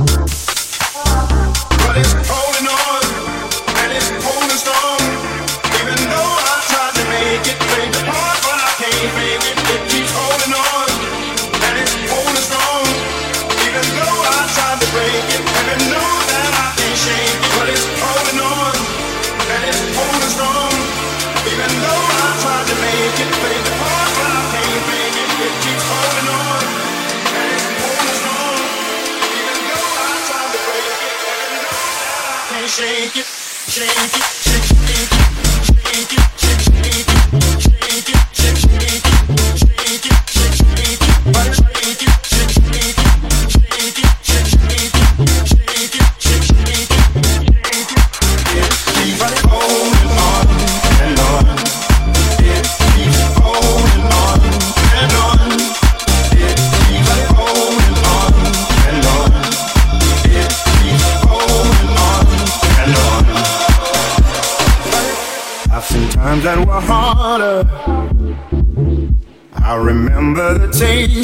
Bye.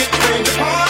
get things hard.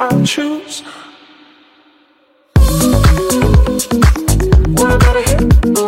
I'll choose. What I gotta hit?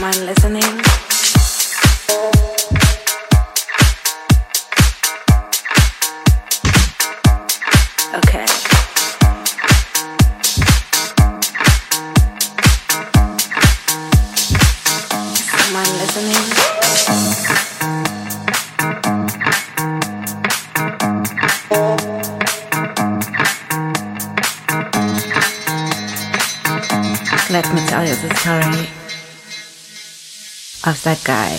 mind listening? of that guy.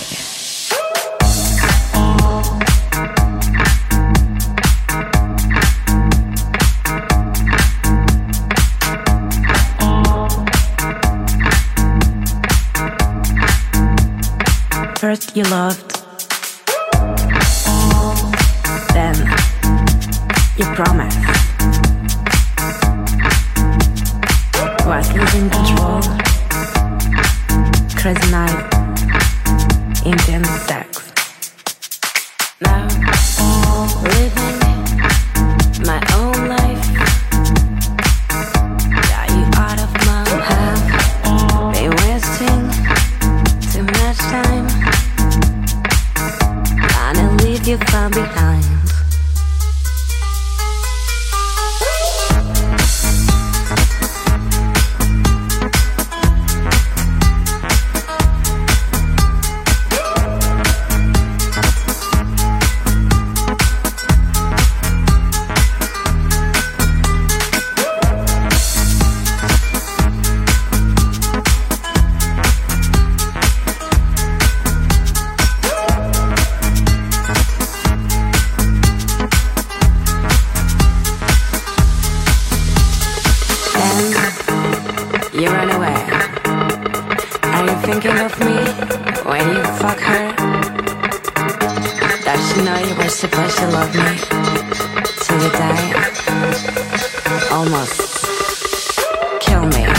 First, you loved. Then, you promised. Are you thinking of me when you fuck her? That she know you were supposed to love me till you die? Almost. Kill me.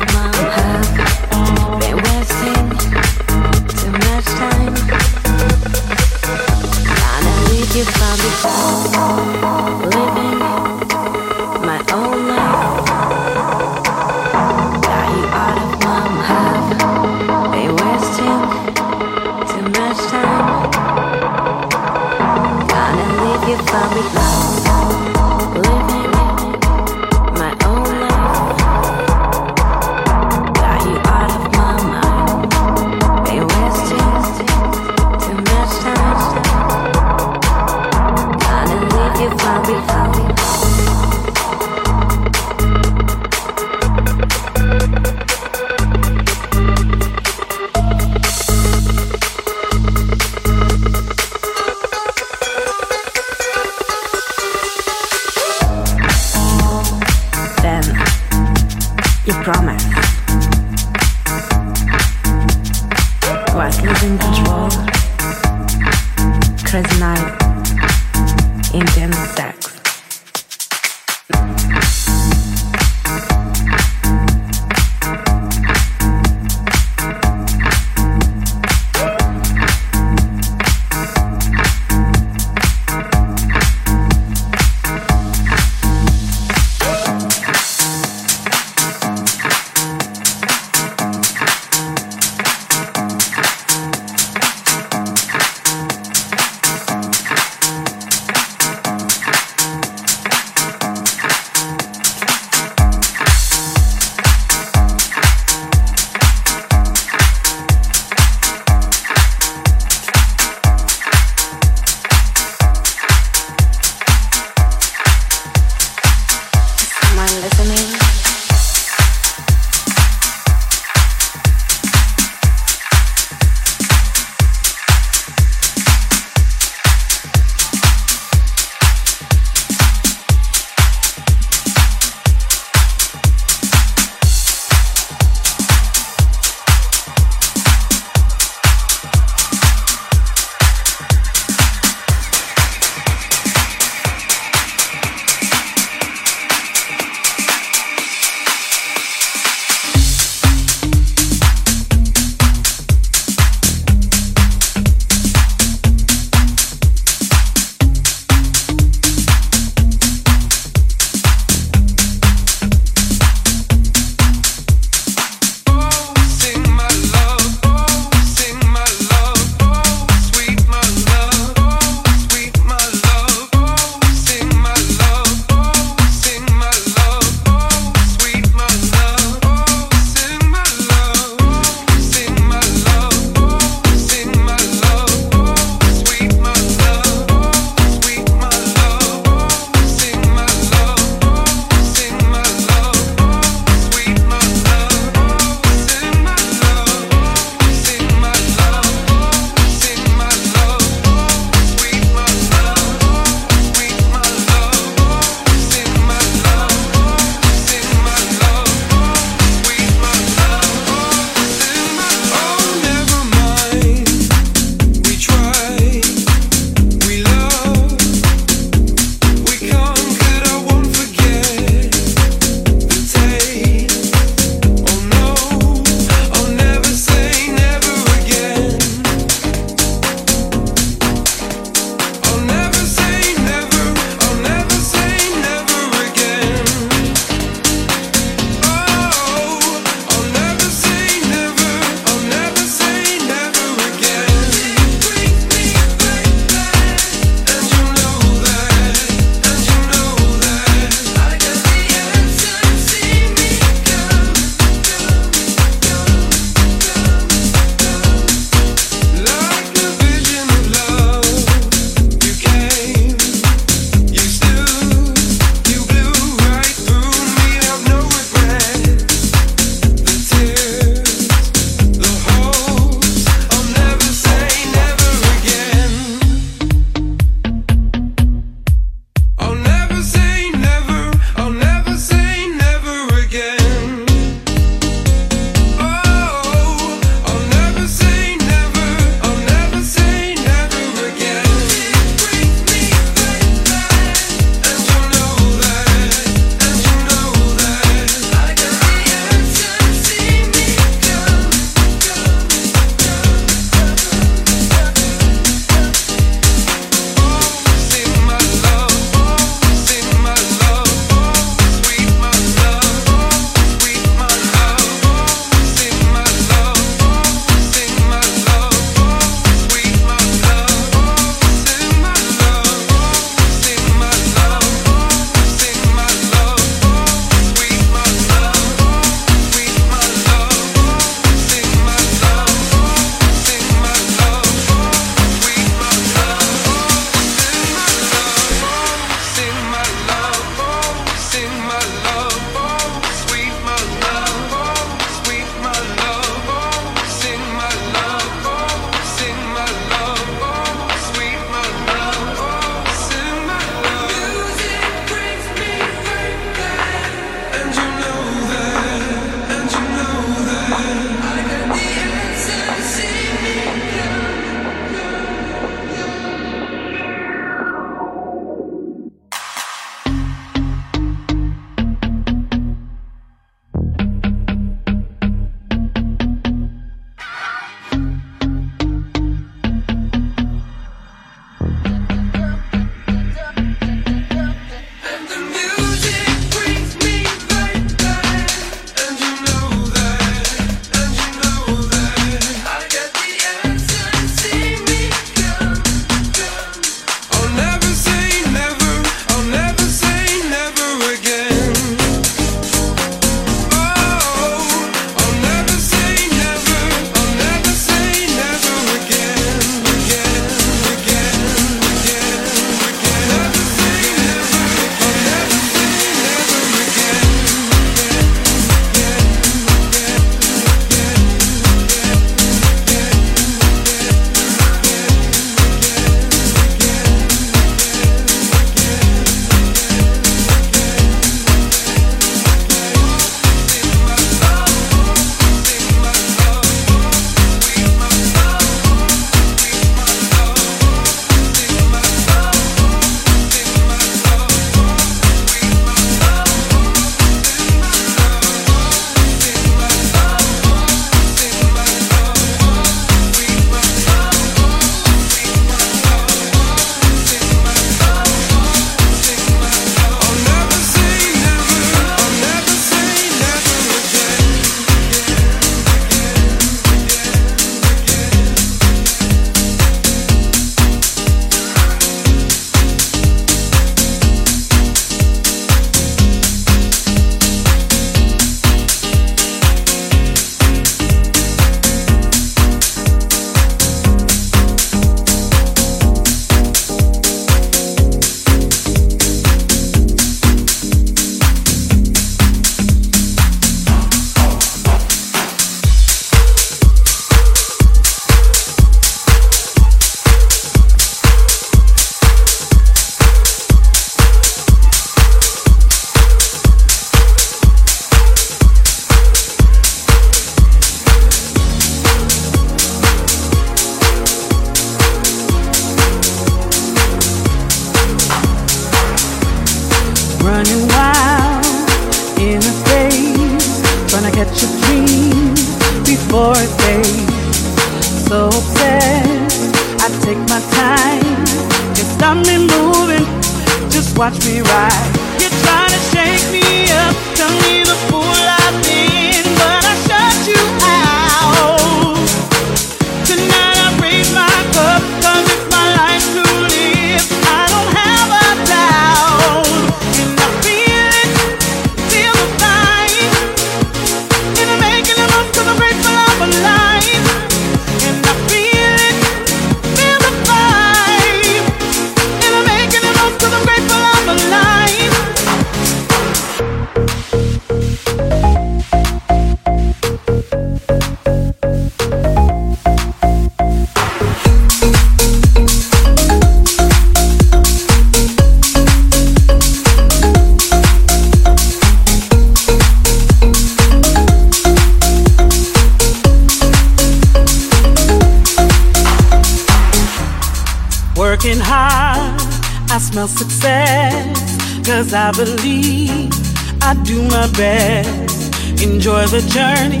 best. Enjoy the journey,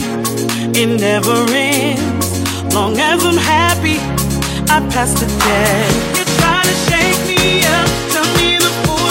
it never ends. Long as I'm happy, I pass the test. You try to shake me up, tell me the fool.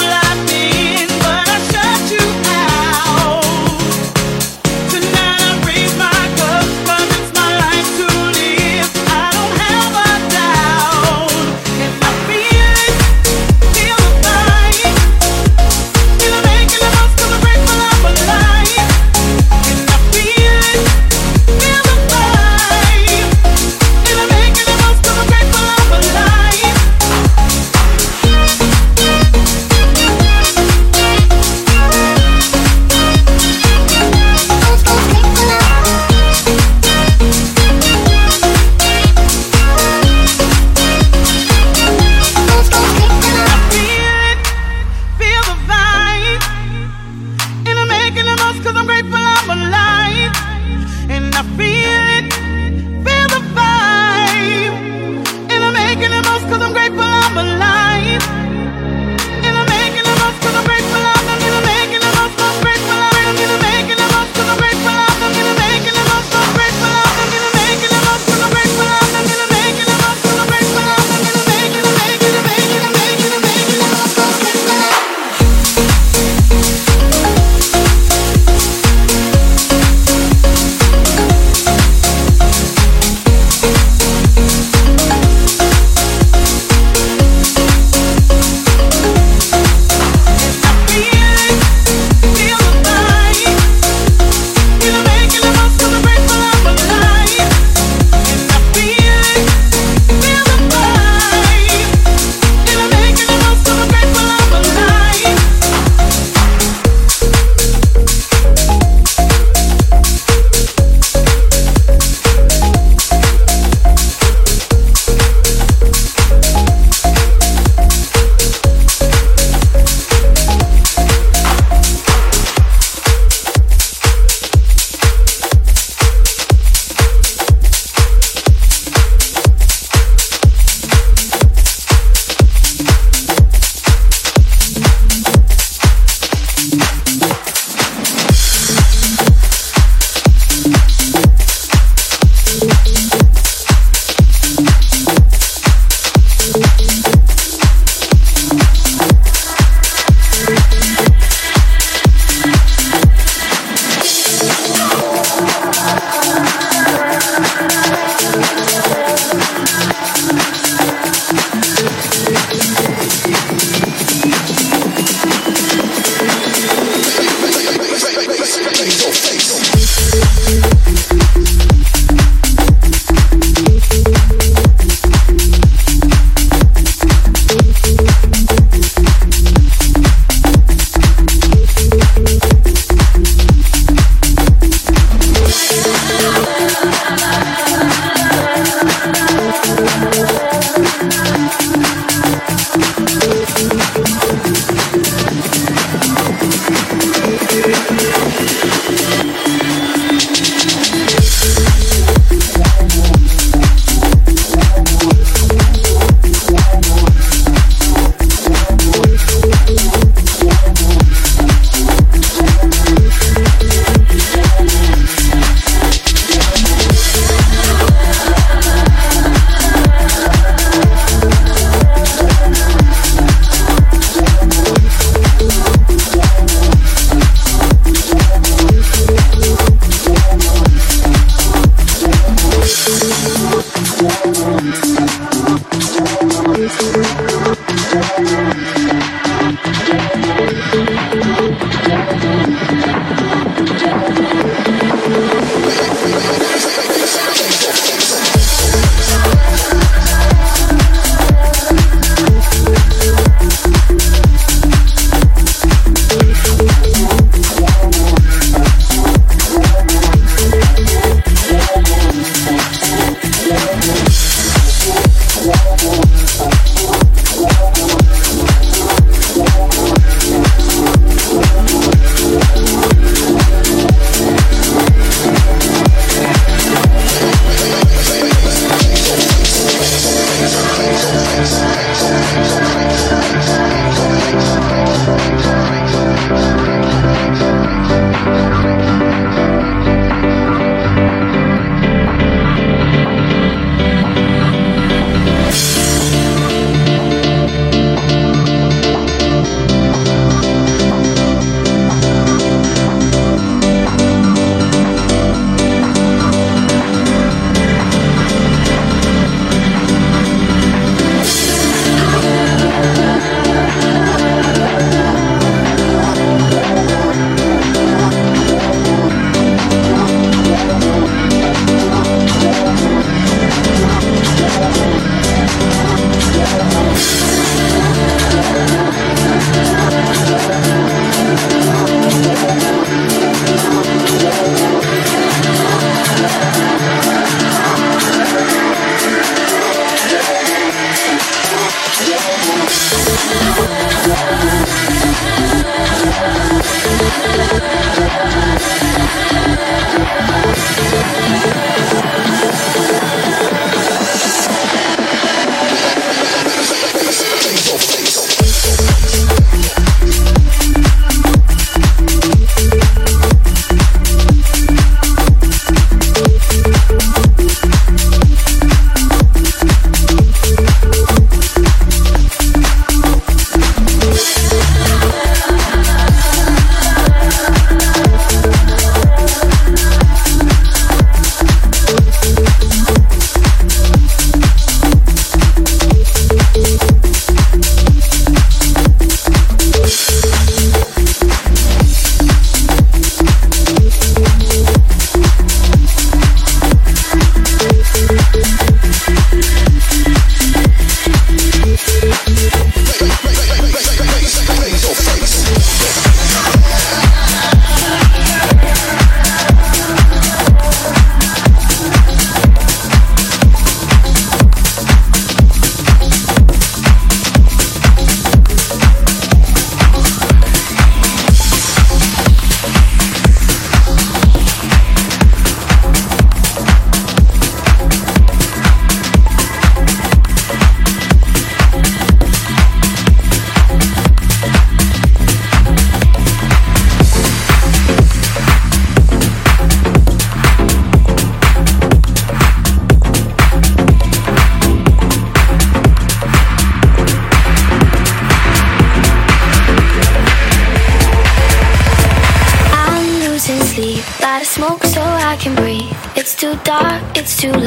Every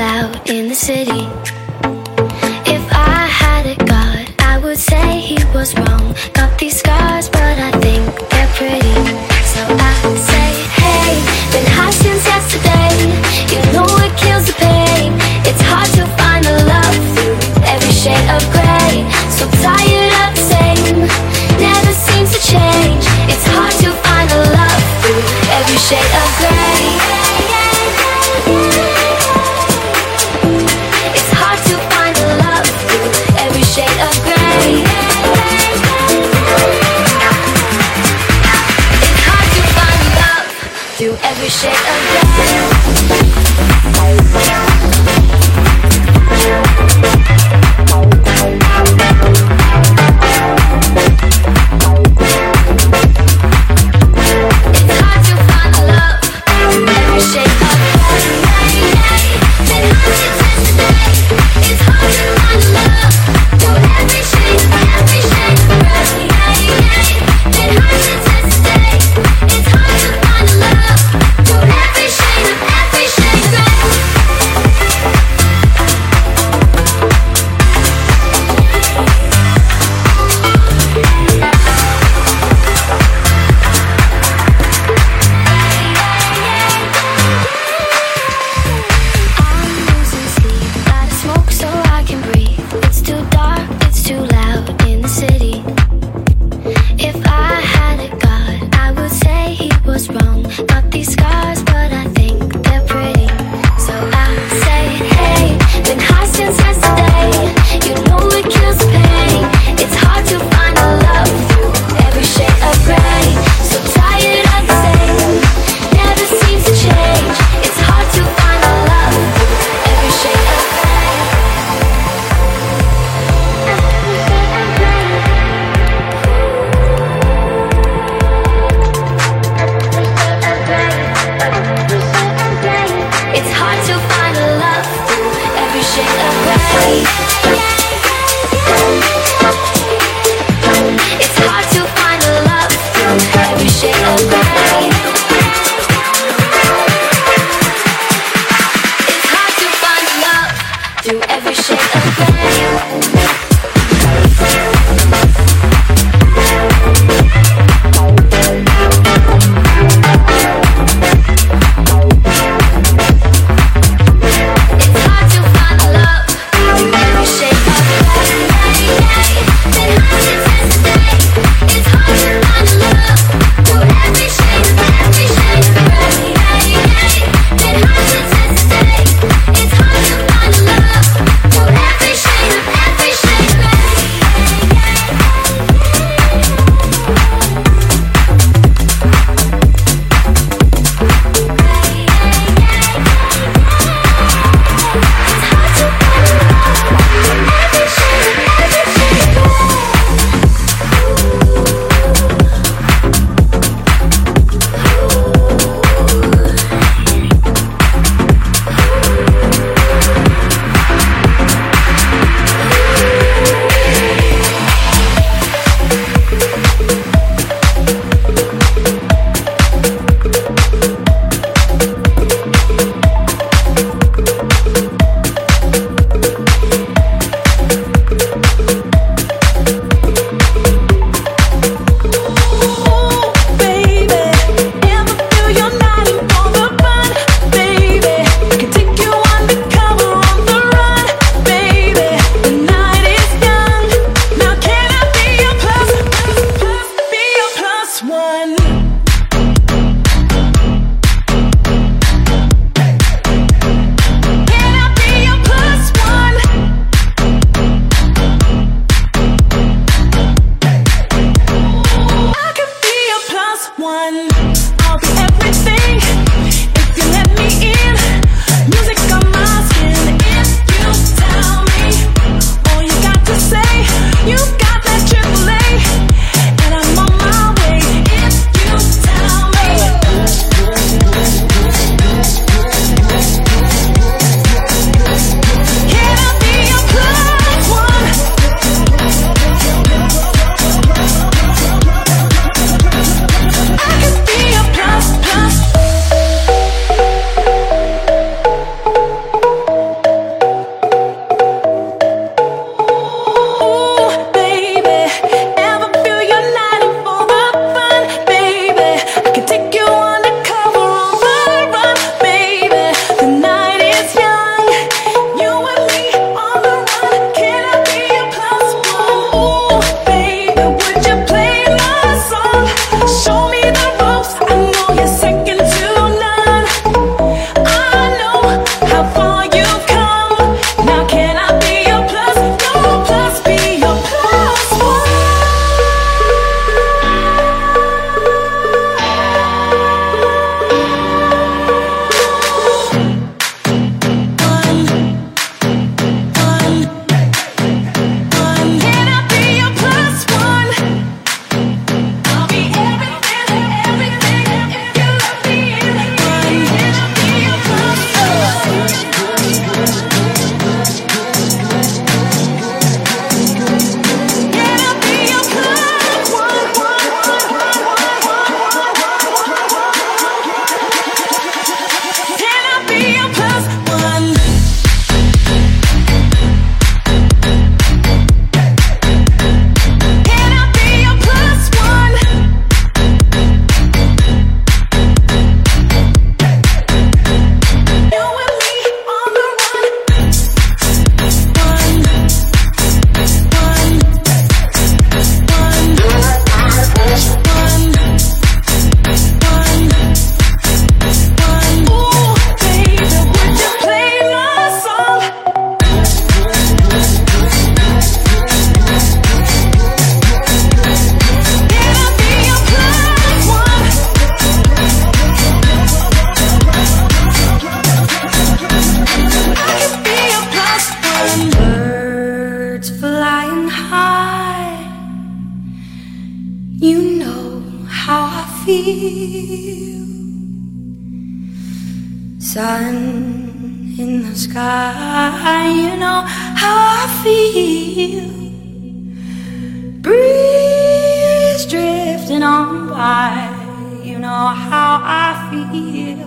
how I feel.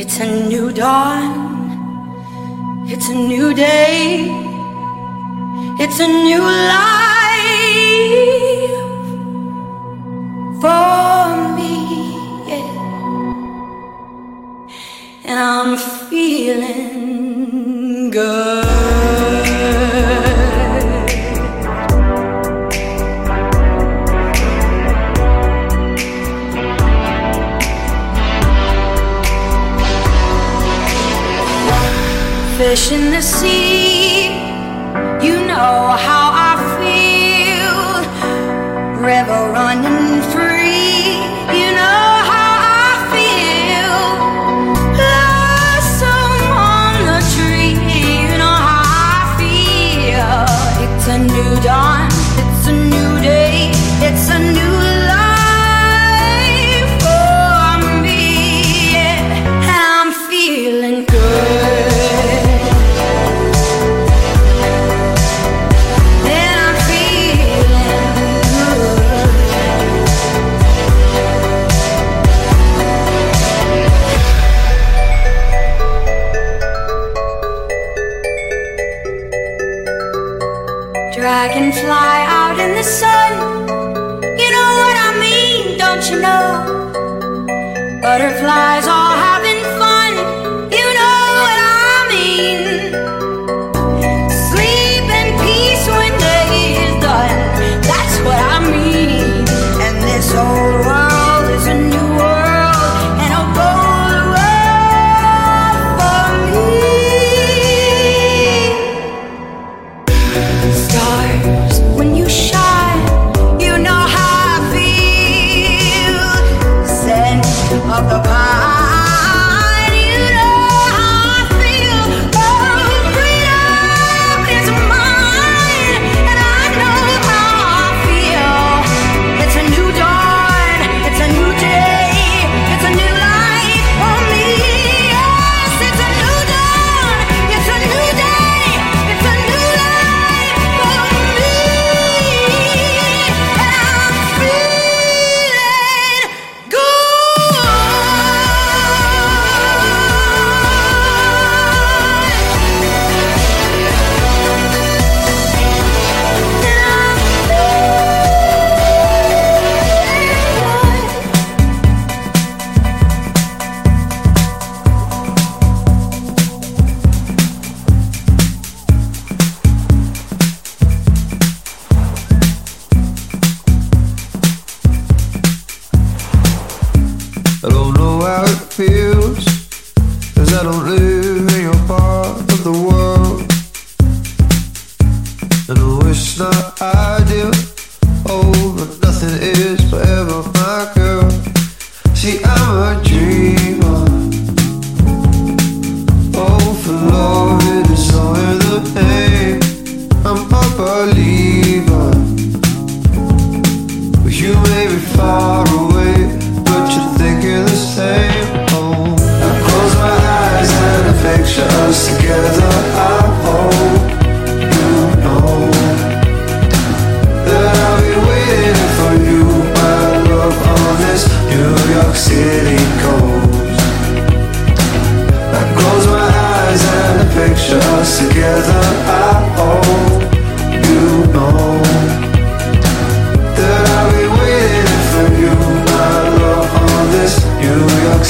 It's a new dawn, it's a new day, it's a new life for me. Yeah. And I'm feeling good.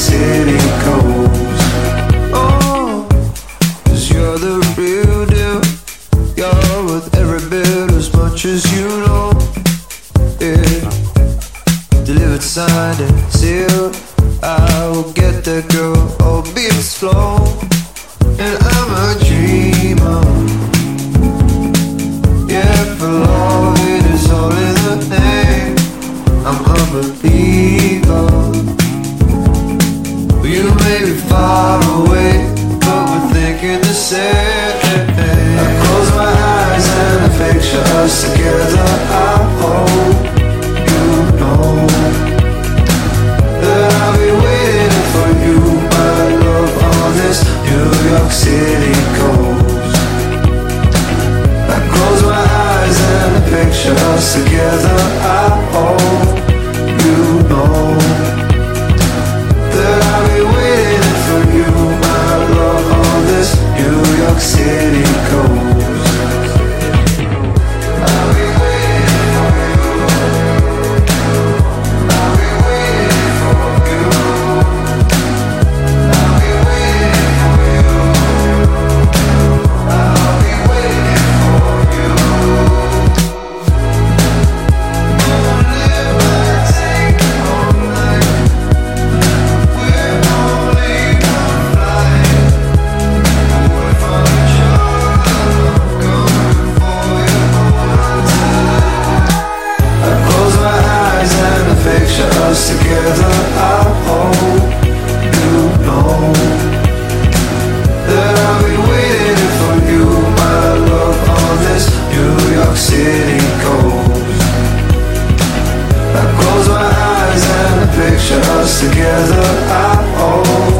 city cold. I close my eyes and picture us together. I hope.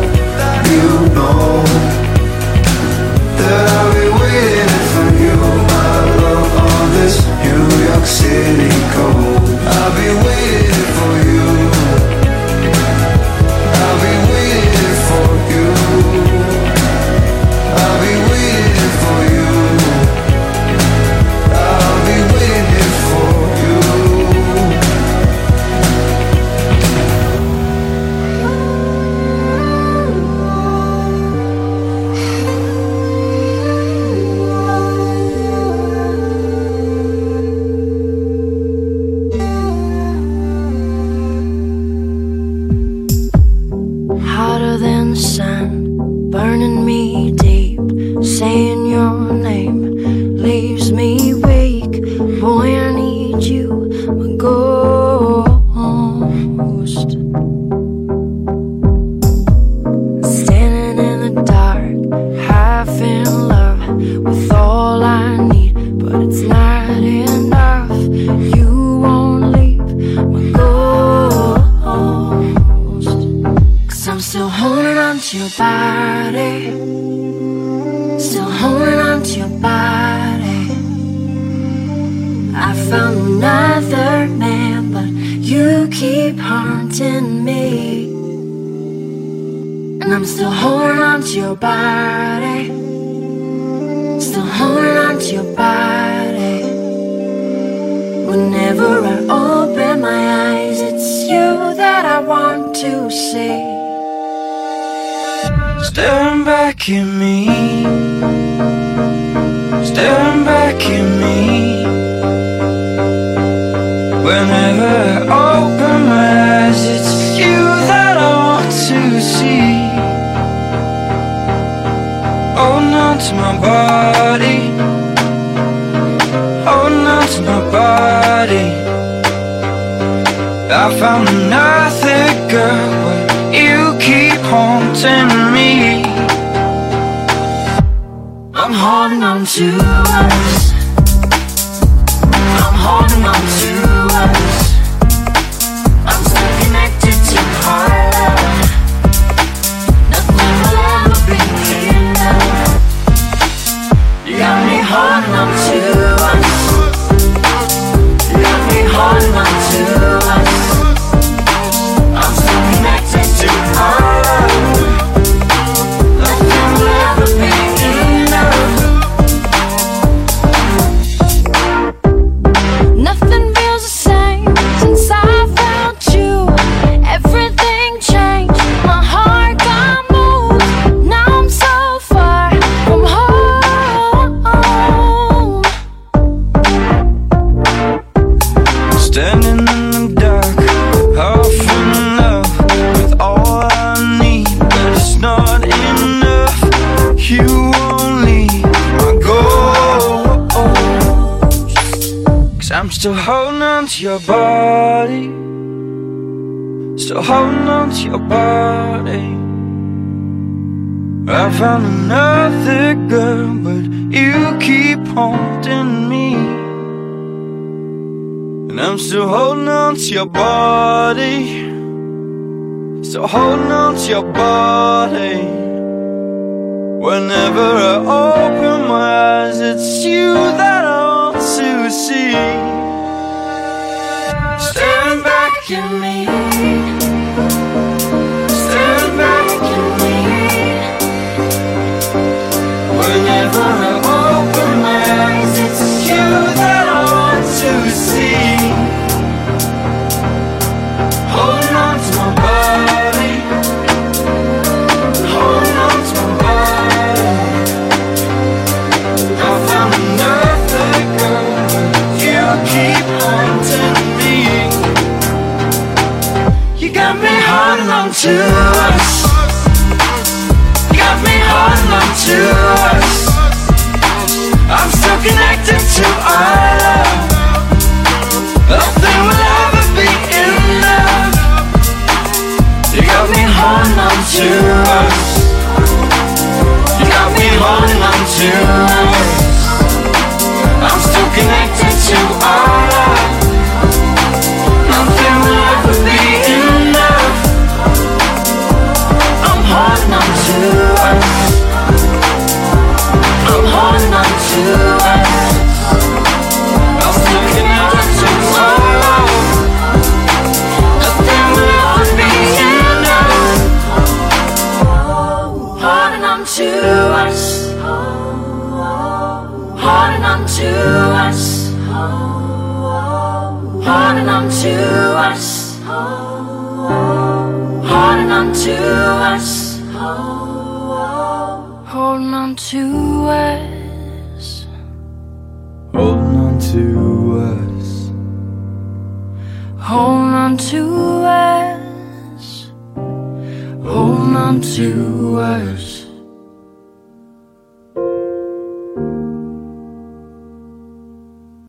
I found nothing girl But you keep haunting me. I'm holding on to us. Stand back in me. to us. Got me holding on to us. I'm still connected to our love. Nothing will ever be enough. You got me holding on to us. You got me holding on to us. I'm still connected to our to us, holding on to us.